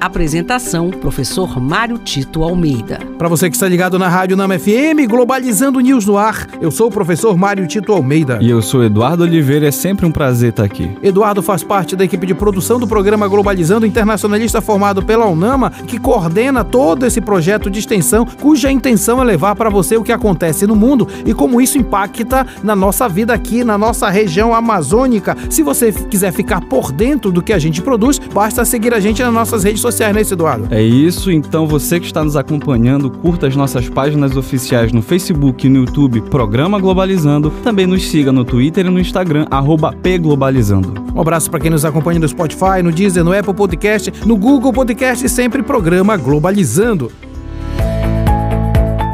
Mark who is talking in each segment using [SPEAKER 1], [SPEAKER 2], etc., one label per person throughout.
[SPEAKER 1] Apresentação: Professor Mário Tito Almeida.
[SPEAKER 2] Para você que está ligado na Rádio Nama FM, Globalizando News no ar, eu sou o professor Mário Tito Almeida.
[SPEAKER 3] E eu sou Eduardo Oliveira, é sempre um prazer estar aqui.
[SPEAKER 2] Eduardo faz parte da equipe de produção do programa Globalizando Internacionalista formado pela UNAMA, que coordena todo esse projeto de extensão, cuja intenção é levar para você o que acontece no mundo e como isso impacta na nossa vida aqui, na nossa região amazônica. Se você quiser ficar por dentro do que a gente produz, basta seguir a gente nas nossas redes sociais sociais, né, Eduardo?
[SPEAKER 3] É isso, então você que está nos acompanhando, curta as nossas páginas oficiais no Facebook e no YouTube, Programa Globalizando. Também nos siga no Twitter e no Instagram, pglobalizando.
[SPEAKER 2] Um abraço para quem nos acompanha no Spotify, no Deezer, no Apple Podcast, no Google Podcast, sempre Programa Globalizando.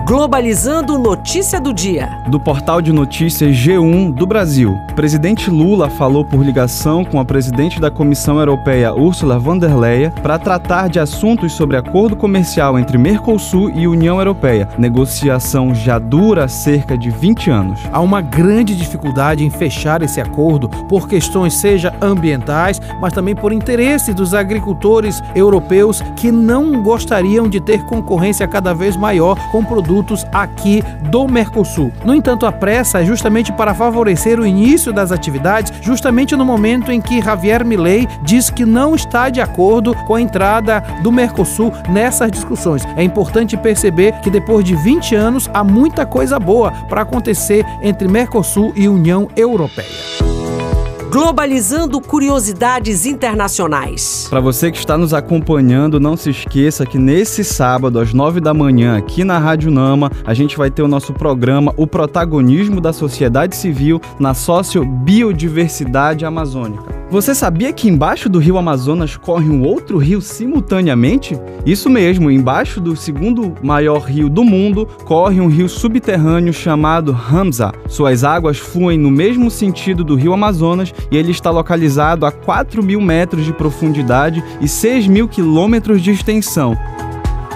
[SPEAKER 1] Globalizando Notícia do Dia.
[SPEAKER 3] Do portal de notícias G1 do Brasil. Presidente Lula falou por ligação com a presidente da Comissão Europeia, Ursula von der Leyen, para tratar de assuntos sobre acordo comercial entre Mercosul e União Europeia. Negociação já dura cerca de 20 anos.
[SPEAKER 2] Há uma grande dificuldade em fechar esse acordo por questões seja ambientais, mas também por interesse dos agricultores europeus que não gostariam de ter concorrência cada vez maior com produtos produtos aqui do Mercosul. No entanto, a pressa é justamente para favorecer o início das atividades, justamente no momento em que Javier Milei diz que não está de acordo com a entrada do Mercosul nessas discussões. É importante perceber que depois de 20 anos há muita coisa boa para acontecer entre Mercosul e União Europeia.
[SPEAKER 1] Globalizando curiosidades internacionais.
[SPEAKER 3] Para você que está nos acompanhando, não se esqueça que nesse sábado, às nove da manhã, aqui na Rádio Nama, a gente vai ter o nosso programa O Protagonismo da Sociedade Civil na Sociobiodiversidade Amazônica. Você sabia que embaixo do rio Amazonas corre um outro rio simultaneamente? Isso mesmo, embaixo do segundo maior rio do mundo corre um rio subterrâneo chamado Ramza. Suas águas fluem no mesmo sentido do rio Amazonas e ele está localizado a 4 mil metros de profundidade e 6 mil quilômetros de extensão.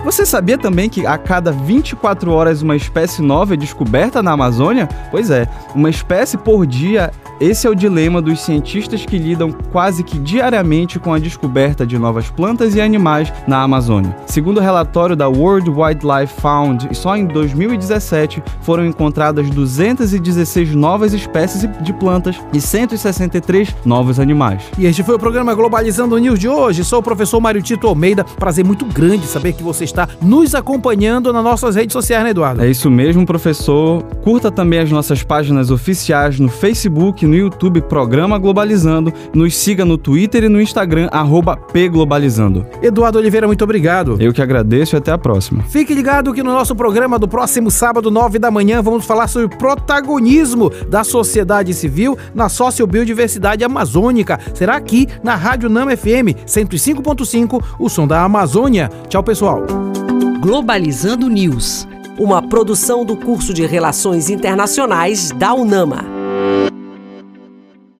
[SPEAKER 3] Você sabia também que a cada 24 horas uma espécie nova é descoberta na Amazônia? Pois é, uma espécie por dia esse é o dilema dos cientistas que lidam quase que diariamente com a descoberta de novas plantas e animais na Amazônia. Segundo o relatório da World Wildlife Fund, só em 2017 foram encontradas 216 novas espécies de plantas e 163 novos animais.
[SPEAKER 2] E este foi o programa Globalizando News de hoje. Sou o professor Mário Tito Almeida. Prazer muito grande saber que você está nos acompanhando nas nossas redes sociais, né, Eduardo?
[SPEAKER 3] É isso mesmo, professor. Curta também as nossas páginas oficiais no Facebook, no YouTube Programa Globalizando. Nos siga no Twitter e no Instagram, pglobalizando.
[SPEAKER 2] Eduardo Oliveira, muito obrigado.
[SPEAKER 3] Eu que agradeço e até a próxima.
[SPEAKER 2] Fique ligado que no nosso programa do próximo sábado, 9 da manhã, vamos falar sobre o protagonismo da sociedade civil na sociobiodiversidade amazônica. Será aqui na Rádio Nama FM 105.5, o som da Amazônia. Tchau, pessoal.
[SPEAKER 1] Globalizando News, uma produção do curso de Relações Internacionais da UNAMA.